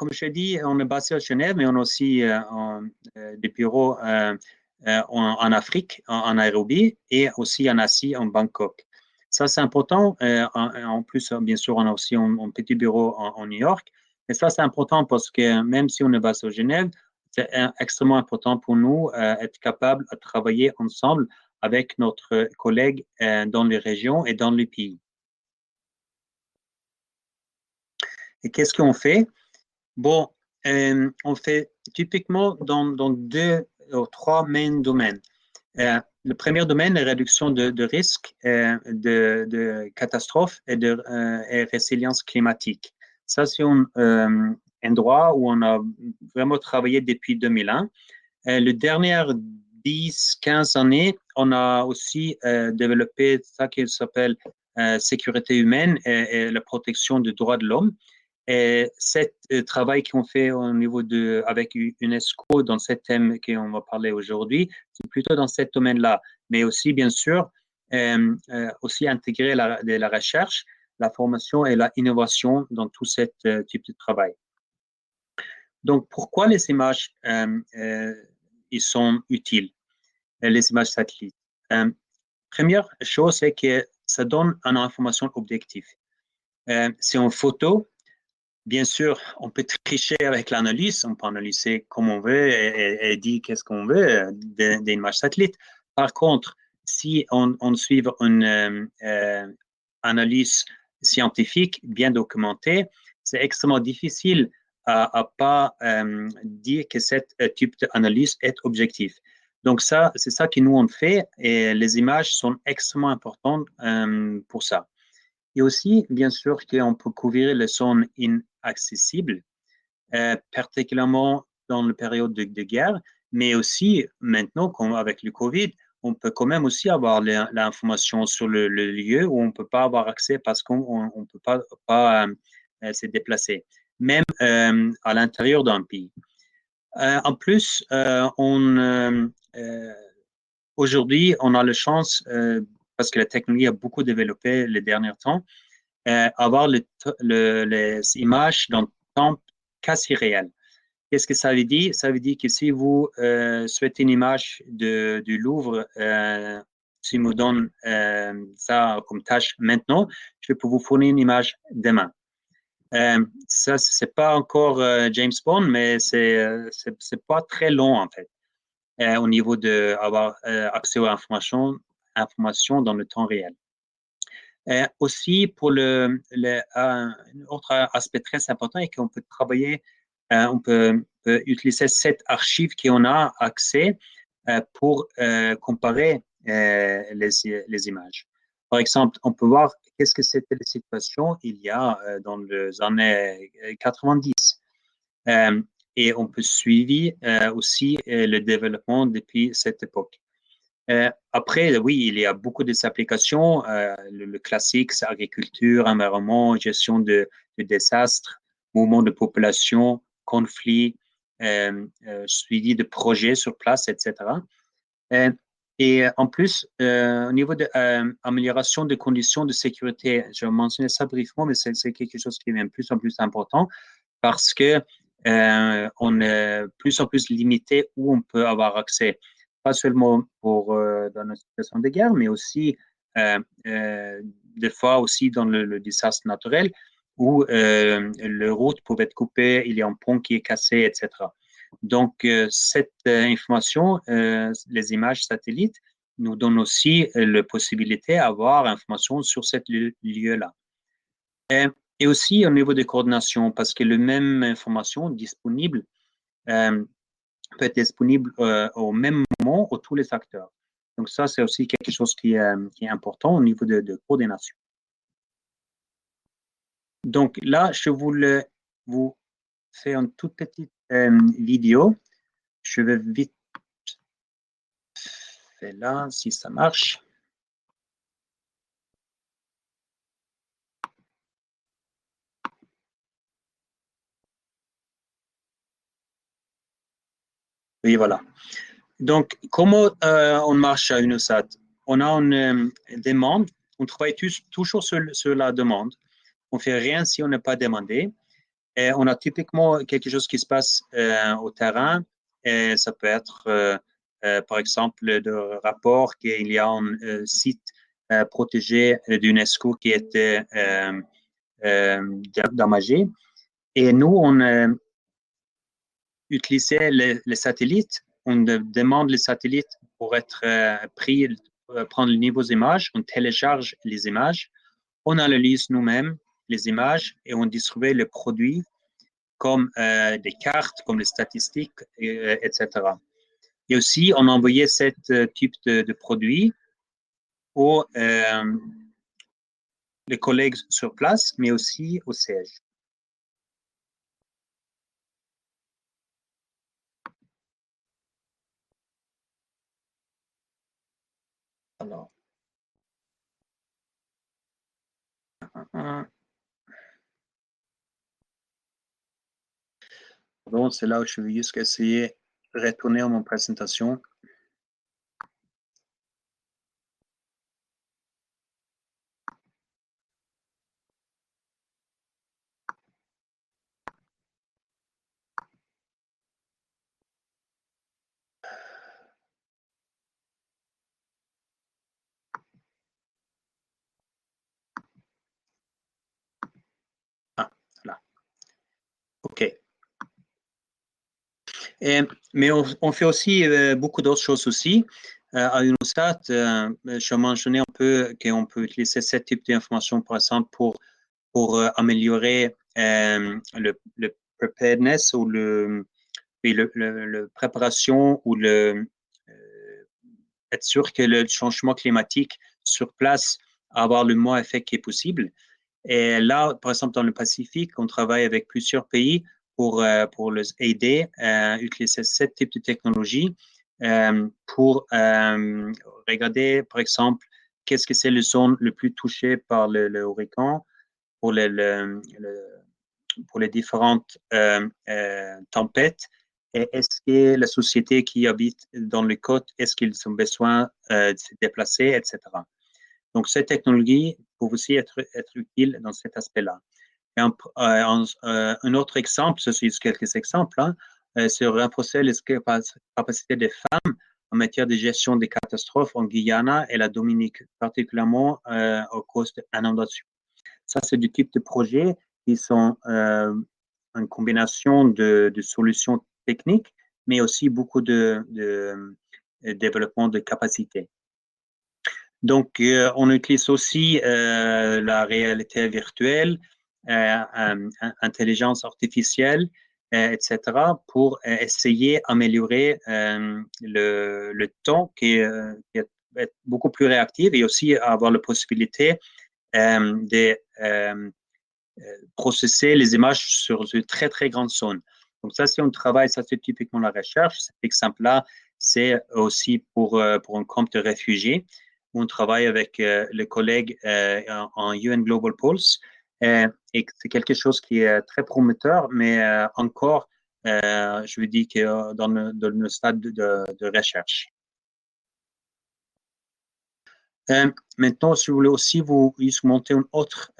comme je dis, on est basé à Genève, mais on a aussi des bureaux en, Afrique, en, Nairobi, et aussi en Asie, en Bangkok. Ça, c'est important. En, plus, bien sûr, on a aussi un, petit bureau en, New York. Et ça, c'est important parce que même si on est basé à Genève, c'est extrêmement important pour nous d'être capable de travailler ensemble avec notre collègue dans les régions et dans les pays. Et qu'est-ce qu'on fait? Bon, euh, on fait typiquement dans, deux ou trois main domaines. Euh, le premier domaine, la réduction de, de risques euh, de, de, catastrophes et de résilience climatique. Ça, c'est un endroit où on a vraiment travaillé depuis 2001. les dernières 10, 15 années, on a aussi développé ça qui s'appelle sécurité humaine et, la protection des droits de l'homme. Et ce euh, travail qu'on fait au niveau de, avec UNESCO dans ce thème qu'on va parler aujourd'hui, c'est plutôt dans ce domaine-là. Mais aussi, bien sûr, euh, euh, aussi intégrer la, recherche, la formation et l'innovation dans tout ce type de travail. Donc, pourquoi les images ils sont utiles, les images satellites? Première chose, c'est que ça donne une information objective. c'est une photo, Bien sûr, on peut tricher avec l'analyse, on peut analyser comme on veut et, dire qu'est-ce qu'on veut des images satellites. Par contre, si on, suit une euh, euh, analyse scientifique bien documentée, c'est extrêmement difficile à, à pas euh, dire que ce type d'analyse est objectif. Donc ça, c'est ça que nous on fait et les images sont extrêmement importantes pour ça. Et aussi, bien sûr, qu'on peut couvrir les zones inaccessibles, euh, particulièrement dans la période de, guerre, mais aussi maintenant, comme avec le Covid, on peut quand même aussi avoir l'information sur le, lieu où on ne peut pas avoir accès parce qu'on ne peut pas, euh, euh, se déplacer, même à l'intérieur d'un pays. en plus, aujourd'hui, on a la chance parce que la technologie a beaucoup développé les derniers temps, euh, avoir les images dans le temps quasi réel. Qu'est-ce que ça veut dire? Ça veut dire que si vous euh, souhaitez une image de, du Louvre, euh, si vous donne euh, ça comme tâche maintenant, je peux vous fournir une image demain. Ça, c'est pas encore James Bond, mais c'est c'est pas très long en fait au niveau de avoir accès aux informations informations dans le temps réel. Euh, aussi, pour le, un autre aspect très important est qu'on peut travailler, euh, on peut, utiliser cette archive qu'on a accès euh, pour comparer les, les, images. Par exemple, on peut voir qu'est-ce que c'était la situation il y a dans les années 90. et on peut suivre aussi le développement depuis cette époque. Euh, après, oui, il y a beaucoup d'applications. Euh, le, classique, c'est agriculture, environnement, gestion de, désastres, mouvement de population, conflits, euh, suivi de projets sur place, etc. et en plus, au niveau de l'amélioration des conditions de sécurité, je vais mentionner ça brièvement, mais c'est quelque chose qui devient de plus en plus important parce que on est plus en plus limité où on peut avoir accès pas seulement pour, euh, dans une situation de guerre, mais aussi euh, euh, des fois aussi dans le, désastre naturel où le route peut être coupée, il y a un pont qui est cassé, etc. Donc, cette information, les images satellites, nous donnent aussi la possibilité d'avoir information sur ce lieu-là. Et, aussi au niveau de coordination, parce que la même information disponible peut être disponible euh, au même moment pour tous les acteurs. Donc ça, c'est aussi quelque chose qui, est important au niveau de, coordination. Donc là, je voulais vous faire une toute petite euh, vidéo. Je vais vite faire là, si ça marche. Oui, voilà. Donc, comment euh, on marche à UNOSAT On a une euh, demande, on travaille toujours sur, la demande. On ne fait rien si on n'est pas demandé. On a typiquement quelque chose qui se passe au terrain. Ça peut être, par exemple, le rapport qu'il y a un site protégé d'UNESCO qui était endommagé. Et nous, on utilisait les, satellites. On demande les satellites pour être pris, prendre les nouveaux images. On télécharge les images. On analyse nous-mêmes les images et on distribue le produit comme des cartes, comme les statistiques, etc. Et aussi, on envoyait ce type de, de produit aux les collègues sur place, mais aussi au siège. Alors. Bon, c'est là où je vais juste essayer de retourner à mon présentation. Mais on, fait aussi euh, beaucoup d'autres choses aussi. Euh, à UNOSAT, euh, je mentionné un peu qu'on peut utiliser ce type d'information, par exemple, pour, pour améliorer le, preparedness ou le, le, préparation ou le être sûr que le changement climatique sur place a avoir le moins effet qui est possible. Et là, par exemple, dans le Pacifique, on travaille avec plusieurs pays pour, euh, pour les aider à utiliser ce type de technologie euh, pour euh, regarder, par exemple, qu'est-ce que c'est les zones les plus touchées par le, le pour, les, pour les différentes tempêtes et est-ce que la société qui habite dans les côtes, est-ce qu'ils ont besoin de se déplacer, etc. Donc, cette technologie peut aussi être, être utile dans cet aspect-là. Un, euh, euh, un, autre exemple, ce sont quelques exemples, hein, euh, c'est renforcer les capacités des femmes en matière de gestion des catastrophes en Guyana et la Dominique, particulièrement euh, au cause d'inondations. Ça, c'est du type de projet qui sont une combinaison de, solutions techniques, mais aussi beaucoup de, développement de capacités. Donc, on utilise aussi la réalité virtuelle, intelligence artificielle, euh, etc., pour essayer d'améliorer le, temps qui est, beaucoup plus réactif et aussi avoir la possibilité de processer les images sur une très, très grande zone. Donc ça, si on travaille, ça c'est typiquement la recherche. Cet exemple-là, c'est aussi pour, pour un camp de réfugiés. On travaille avec les collègues en UN Global Pulse euh, et c'est quelque chose qui est très prometteur, mais euh, encore, euh, je veux dire que dans le, dans le stade de, de, recherche. maintenant, si vous voulez aussi vous, vous monter une autre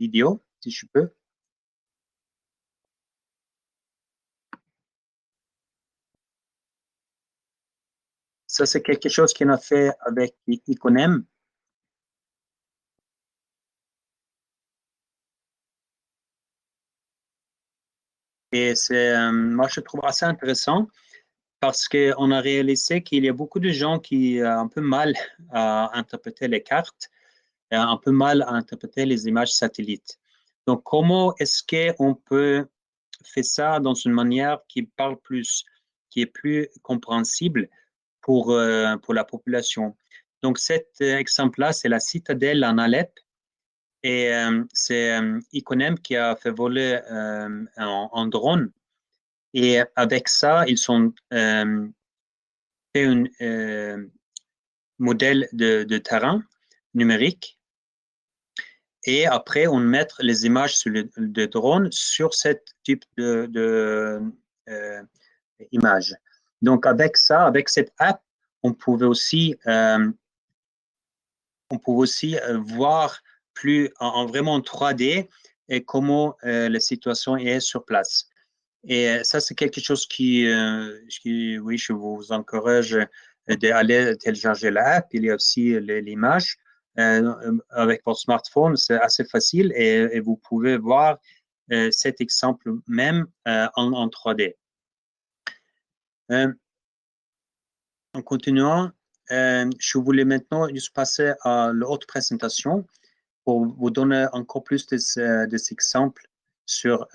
vidéo, si je peux. Ça, c'est quelque chose qu'on a fait avec Iconem. Et c'est, euh, moi, je trouve assez intéressant parce qu'on a réalisé qu'il y a beaucoup de gens qui ont un peu mal à interpréter les cartes, un peu mal à interpréter les images satellites. Donc, comment est-ce qu'on peut faire ça dans une manière qui parle plus, qui est plus compréhensible pour, euh, pour la population? Donc, cet exemple-là, c'est la citadelle en Alep et euh, c'est euh, Iconem qui a fait voler euh, en, drone. Et avec ça, ils ont fait un modèle de, terrain numérique. Et après, on met les images sur le, drone sur ce type de, de Donc, avec ça, avec cette app, on pouvait aussi, on pouvait aussi voir plus en, vraiment 3D et comment la situation est sur place. Et ça, c'est quelque chose qui, qui, oui, je vous encourage d'aller télécharger l'app. Il y a aussi l'image. avec votre smartphone, c'est assez facile et, vous pouvez voir cet exemple même en, 3D. en continuant, je voulais maintenant juste passer à l'autre présentation pour vous donner encore plus d'exemples sur,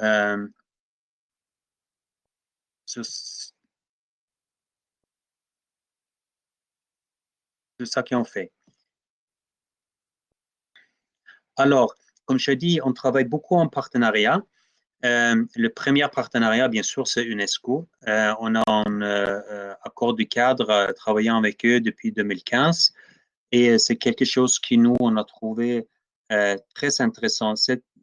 sur, ça qu'on fait. Alors, comme je dis, on travaille beaucoup en partenariat. Euh, le premier partenariat, bien sûr, c'est UNESCO. Euh, on a un euh, accord du cadre travaillant avec eux depuis 2015 et c'est quelque chose qui nous, on a trouvé très intéressant.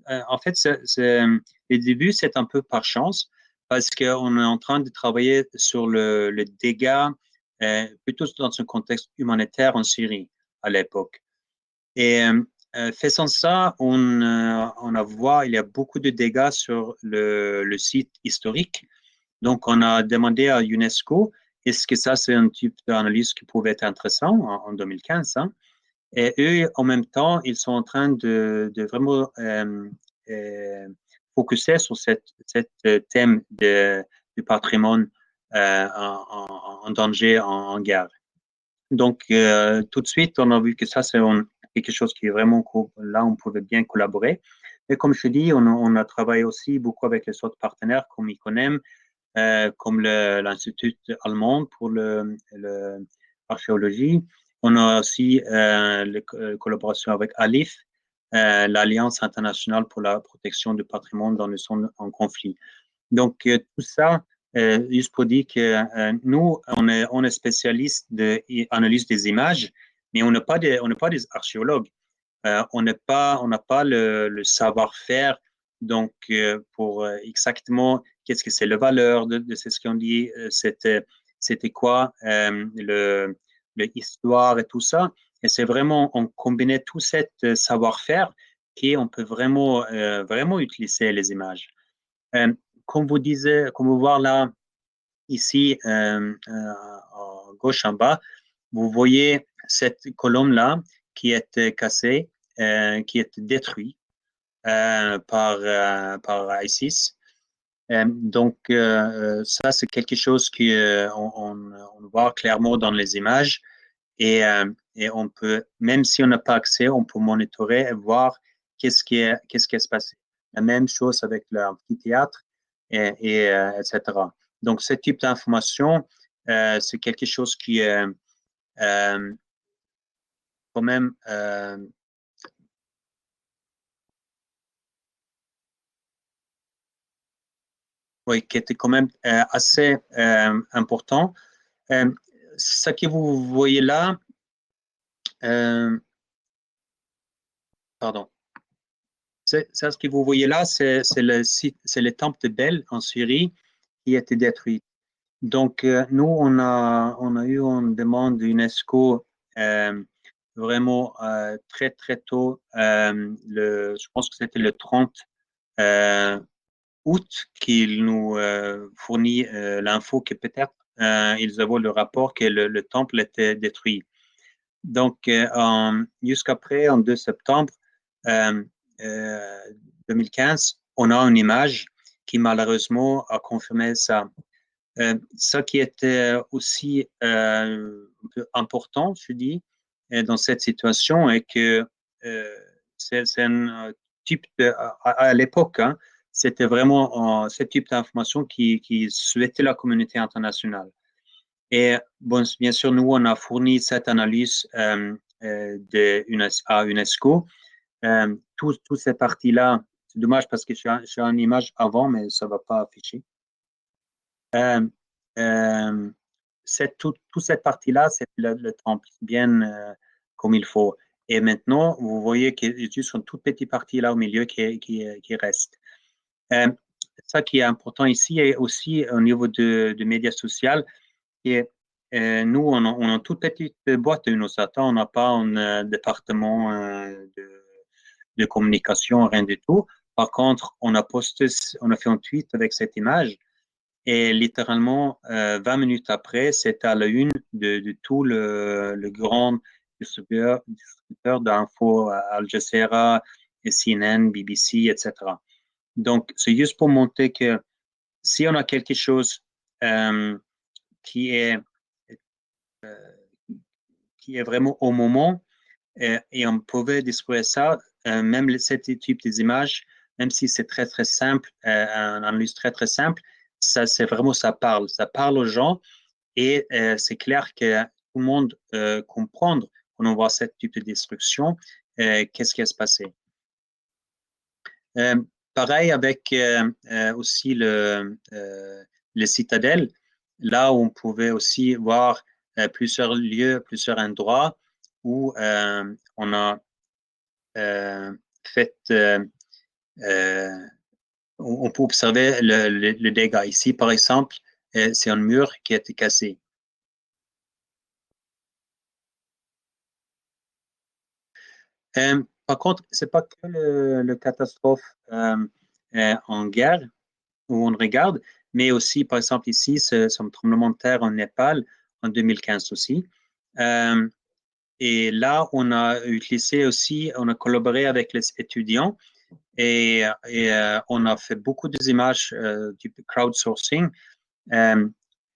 en fait, le début, c'est un peu par chance parce qu'on est en train de travailler sur le, dégât plutôt dans un contexte humanitaire en Syrie à l'époque. Et euh, faisant ça, on, euh, a vu, il y a beaucoup de dégâts sur le, site historique. Donc, on a demandé à UNESCO, est-ce que ça, c'est un type d'analyse qui pouvait être intéressant en, 2015 hein? Et eux, en même temps, ils sont en train de, vraiment euh, euh focuser sur cette, cette thème de, du patrimoine euh, en, danger, en, guerre. Donc, tout de suite, on a vu que ça, c'est quelque chose qui est vraiment là, on pouvait bien collaborer. Et comme je dis, on a, travaillé aussi beaucoup avec les autres partenaires comme ICONEM, euh, comme l'Institut allemand pour l'archéologie. On a aussi euh, la euh, collaboration avec ALIF, euh, l'Alliance internationale pour la protection du patrimoine dans les zones en conflit. Donc, tout ça, juste pour dire que nous, on est, on spécialiste de des images, mais on n'est pas des, pas des archéologues. On n'est pas, n'a pas le, savoir-faire. Donc, pour exactement qu'est-ce que c'est la valeur de, de ce qu'on dit, c'était, c'était quoi le, l'histoire et tout ça. Et c'est vraiment, on combinait tout cet savoir-faire qu'on peut vraiment, vraiment utiliser les images. comme vous disiez, comme vous voyez là, ici, à gauche en bas, vous voyez cette colonne-là qui est cassée, euh, qui est détruite euh, par, euh, par ISIS. Donc, ça, c'est quelque chose qu'on on, on, voit clairement dans les images. Et, et on peut, même si on n'a pas accès, on peut monitorer et voir qu'est-ce qui est, qu'est-ce qui est passé. La même chose avec l'amphithéâtre, et, et etc. Donc, ce type d'information, c'est quelque chose qui est quand même euh, oui, qui était quand même euh, assez euh, important. ce que vous voyez là, pardon, c'est ce que vous voyez là, c'est le le temple de Bel en Syrie qui a été détruit. Donc, nous, on a, on a eu une demande d'UNESCO vraiment euh, très, très tôt. Euh, je pense que c'était le 30 euh, août qu'il nous fournit l'info que peut-être ils avaient le rapport que le, temple était détruit. Donc, jusqu'après, en 2 septembre 2015, on a une image qui malheureusement a confirmé ça. Euh, ce qui était aussi euh, important, je dis, dans cette situation et que euh, c'est un type de, à, l'époque, hein, c'était vraiment ce type d'information qui, souhaitait la communauté internationale. Et bien sûr, nous, on a fourni cette analyse euh, euh de à UNESCO. Euh, Toutes tout ces parties-là, c'est dommage parce que suis une image avant, mais ça ne va pas afficher. Euh, euh, cette, toute cette partie-là, c'est le, temple bien euh, comme il faut. Et maintenant, vous voyez qu'il y a juste une toute petite partie là au milieu qui, qui reste. Euh, ça qui est important ici est aussi au niveau de, de médias sociaux. Et, euh, nous, on a, on a, toute petite boîte de nos on n'a pas un euh, département de, de, communication, rien du tout. Par contre, on a posté, on a fait un tweet avec cette image et littéralement, 20 euh, minutes après, c'était à la une de, de tout le, le grand distributeur, distributeur d'infos Al Jazeera, CNN, BBC, etc. Donc, c'est juste pour montrer que si on a quelque chose euh, qui est euh, qui est vraiment au moment euh, et on pouvait distribuer ça, même ce type d'images, même si c'est très très simple, un analyse très très simple, ça c'est vraiment ça parle, ça parle aux gens et c'est clair que tout le monde comprend quand on voit ce type de destruction, qu'est-ce qui va se passer. Pareil avec aussi le, le citadelle, là où on pouvait aussi voir euh, plusieurs lieux, plusieurs endroits où euh, on a euh, fait, on peut observer le, dégât. Ici, par exemple, c'est un mur qui a été cassé. Par contre, c'est pas que le, catastrophe en guerre où on regarde, mais aussi, par exemple, ici, ce, ce tremblement de terre en Népal, en 2015 aussi. Euh, et là, on a utilisé aussi, on a collaboré avec les étudiants et, euh, on a fait beaucoup d'images euh, du crowdsourcing.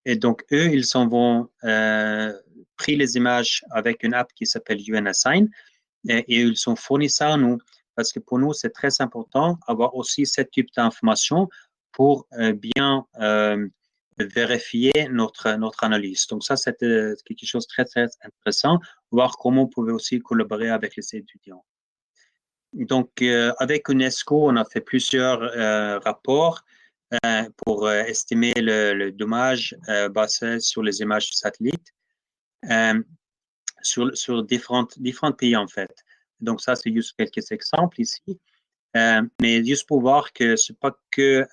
et donc, eux, ils ont pris les images avec une app qui s'appelle UNAssign et, ils ont fourni ça à nous parce que pour nous, c'est très important d'avoir aussi ce type d'informations pour bien vérifier notre, notre analyse. Donc ça, c'était quelque chose de très, très intéressant, voir comment on pouvait aussi collaborer avec les étudiants. Donc, euh, avec UNESCO, on a fait plusieurs euh, rapports euh, pour estimer le, dommage basé sur les images satellites sur, différents, pays, en fait. Donc, ça, c'est juste quelques exemples ici. mais juste pour voir que ce n'est pas que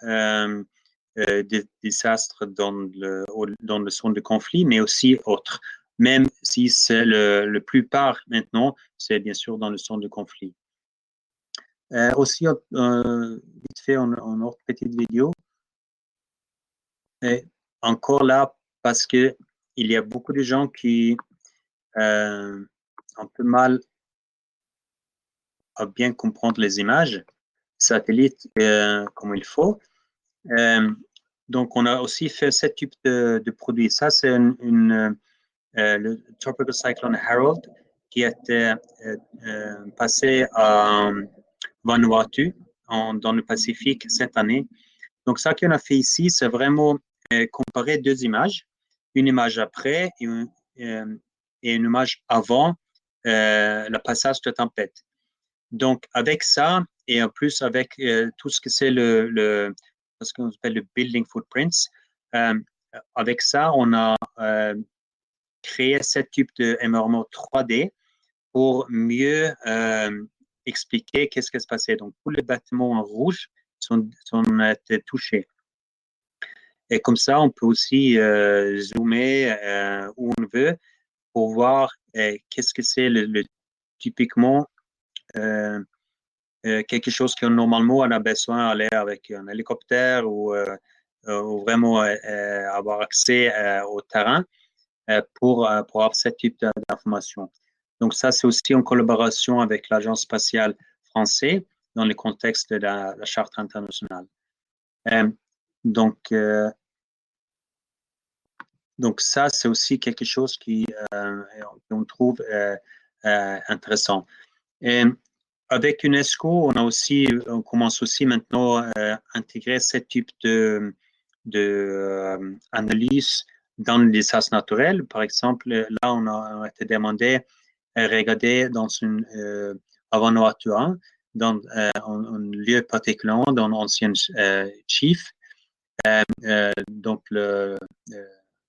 euh, des désastres dans le, dans le zone de conflit, mais aussi autres, même si c'est le, le plupart maintenant, c'est bien sûr dans le zone de conflit. Euh, aussi, euh, vite fait, en, autre petite vidéo. Et encore là, parce que il y a beaucoup de gens qui euh, un peu mal à bien comprendre les images satellites comme il faut. Euh, donc, on a aussi fait ce type de, produit. Ça, c'est une, euh, le Tropical Cyclone Harold qui euh, euh, passé à Vanuatu dans le Pacifique cette année. Donc, ça qu'on a fait ici, c'est vraiment comparer deux images, une image après et une, et une image avant le passage de tempête. Donc, avec ça, et en plus avec tout ce que c'est le, ce qu'on appelle le building footprints. Euh, avec ça, on a euh, créé ce type de MRMO 3D pour mieux euh, expliquer qu'est-ce qui se passait. Donc, tous les bâtiments en rouge sont, sont touchés. Et comme ça, on peut aussi zoomer où on veut pour voir qu'est-ce que c'est le, typiquement euh, quelque chose que normalement on a besoin d'aller avec un hélicoptère ou, euh, euh, vraiment avoir accès au terrain pour, avoir ce type d'information. Donc ça, c'est aussi en collaboration avec l'Agence spatiale française dans le contexte de la, charte internationale. donc, donc ça, c'est aussi quelque chose qui qu'on trouve intéressant. Et avec UNESCO, on a aussi, on commence aussi maintenant à intégrer ce type de, de euh, analyse dans les désastres naturels. Par exemple, là, on a, été demandé à regarder dans une euh, avant dans euh, un, lieu particulier, dans l'ancien euh, chief, euh, donc le,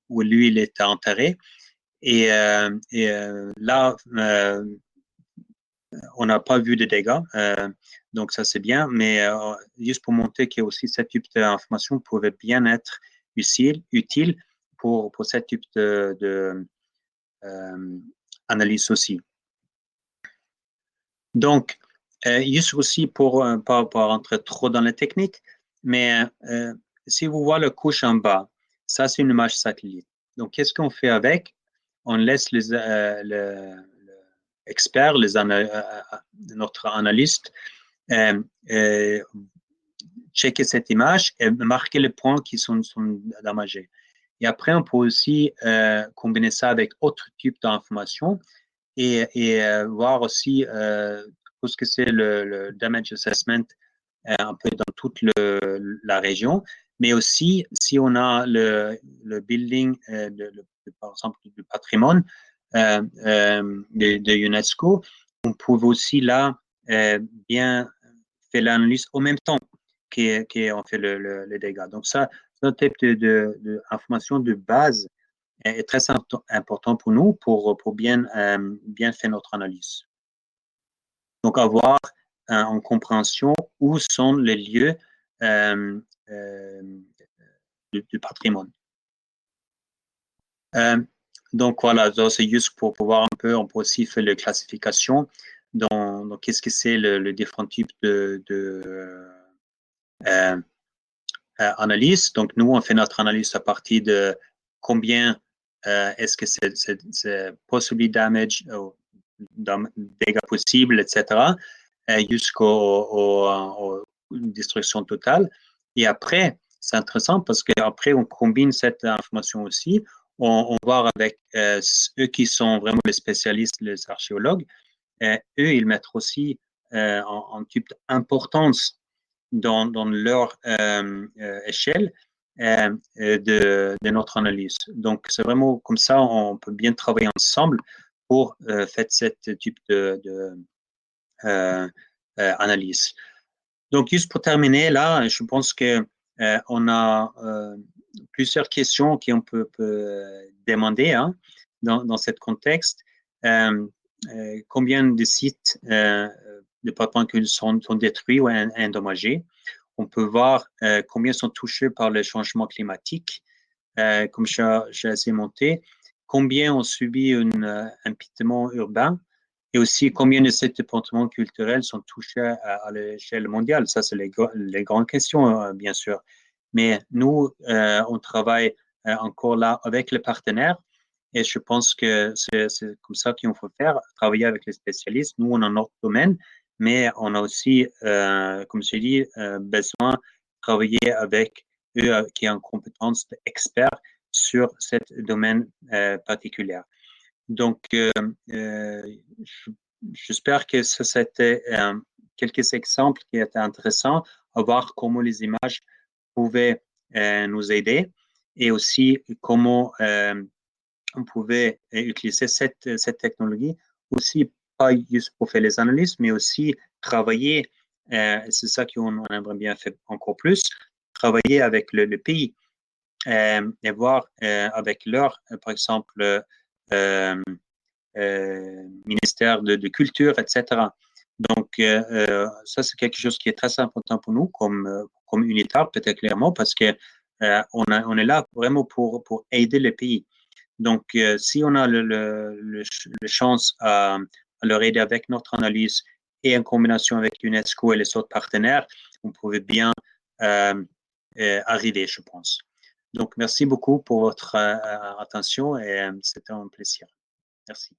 où lui il était enterré. Et, et là, on n'a pas vu de dégâts, euh, donc ça c'est bien, mais euh, juste pour montrer que aussi ce type d'information pouvait bien être utile, utile pour, pour ce type de, de euh, analyse aussi. Donc, juste aussi pour ne pas, rentrer trop dans la technique, mais si vous voyez la couche en bas, ça c'est une image satellite. Donc, qu'est-ce qu'on fait avec? On laisse les, les experts, les notre analyste, checker cette image et marquer les points qui sont, sont damagés. Et après, on peut aussi euh, combiner ça avec autres types d'informations et, euh, voir aussi euh, ce que c'est le, damage assessment euh, un peu dans toute la région, mais aussi si on a le, le building, euh, par exemple, du patrimoine euh, de, de, UNESCO, on peut aussi là bien faire l'analyse en même temps qu'on fait le, le, les dégâts. Donc ça, ce type d'information de, base est très important pour nous pour, pour bien, euh, bien faire notre analyse. Donc, avoir euh, en compréhension où sont les lieux euh, euh du, du, patrimoine. Euh, donc, voilà, c'est juste pour pouvoir un peu, on peut aussi faire la classification dans, qu'est-ce que c'est le, le, différents types de, euh, euh, analyse. Donc, nous, on fait notre analyse à partir de combien euh, est-ce que c'est possible damage, dégâts possibles, etc., jusqu'aux destruction totale. Et après, c'est intéressant parce qu'après, on combine cette information aussi. On, on voit avec euh, eux qui sont vraiment les spécialistes, les archéologues, euh, eux, ils mettent aussi euh, en, type d'importance dans, dans leur euh, échelle de, de, notre analyse. Donc, c'est vraiment comme ça, on peut bien travailler ensemble pour faire ce type de, de analyse. Donc, juste pour terminer, là, je pense que on a plusieurs questions qu'on peut, peut, demander hein, dans, dans ce contexte. Euh, euh, combien de sites euh, de patrimoine sont, sont détruits ou endommagés? On peut voir euh, combien sont touchés par le changement climatique, euh, comme j'ai monté, combien ont subi un euh, empitement urbain? Et aussi combien de ces départements culturels sont touchés à, l'échelle mondiale? Ça, c'est les, grandes questions, euh, bien sûr. Mais nous, euh, on travaille encore là avec les partenaires et je pense que c'est comme ça qu'il faut faire, travailler avec les spécialistes. Nous, on a notre domaine, mais on a aussi, euh, comme je dis, euh, besoin de travailler avec eux euh, qui ont compétence d'experts sur ce domaine euh, particulier. Donc, euh, euh, j'espère que ça, c'était quelques exemples qui étaient intéressants à voir comment les images pouvaient nous aider et aussi comment on pouvait utiliser cette, cette technologie aussi pas juste pour faire les analyses, mais aussi travailler, euh, c'est ça qu'on aimerait bien faire encore plus, travailler avec le, pays euh, et voir euh, avec leur, par exemple, euh, euh, ministère de, culture, etc. Donc, euh, ça, c'est quelque chose qui est très important pour nous comme, peut-être clairement, parce que on, est là vraiment pour, aider le pays. Donc, si on a le, chance à, leur aider avec notre analyse et en combinaison avec UNESCO et les autres partenaires, on pouvait bien euh, euh, arriver, je pense. Donc, merci beaucoup pour votre euh, attention et c'était un plaisir. Merci.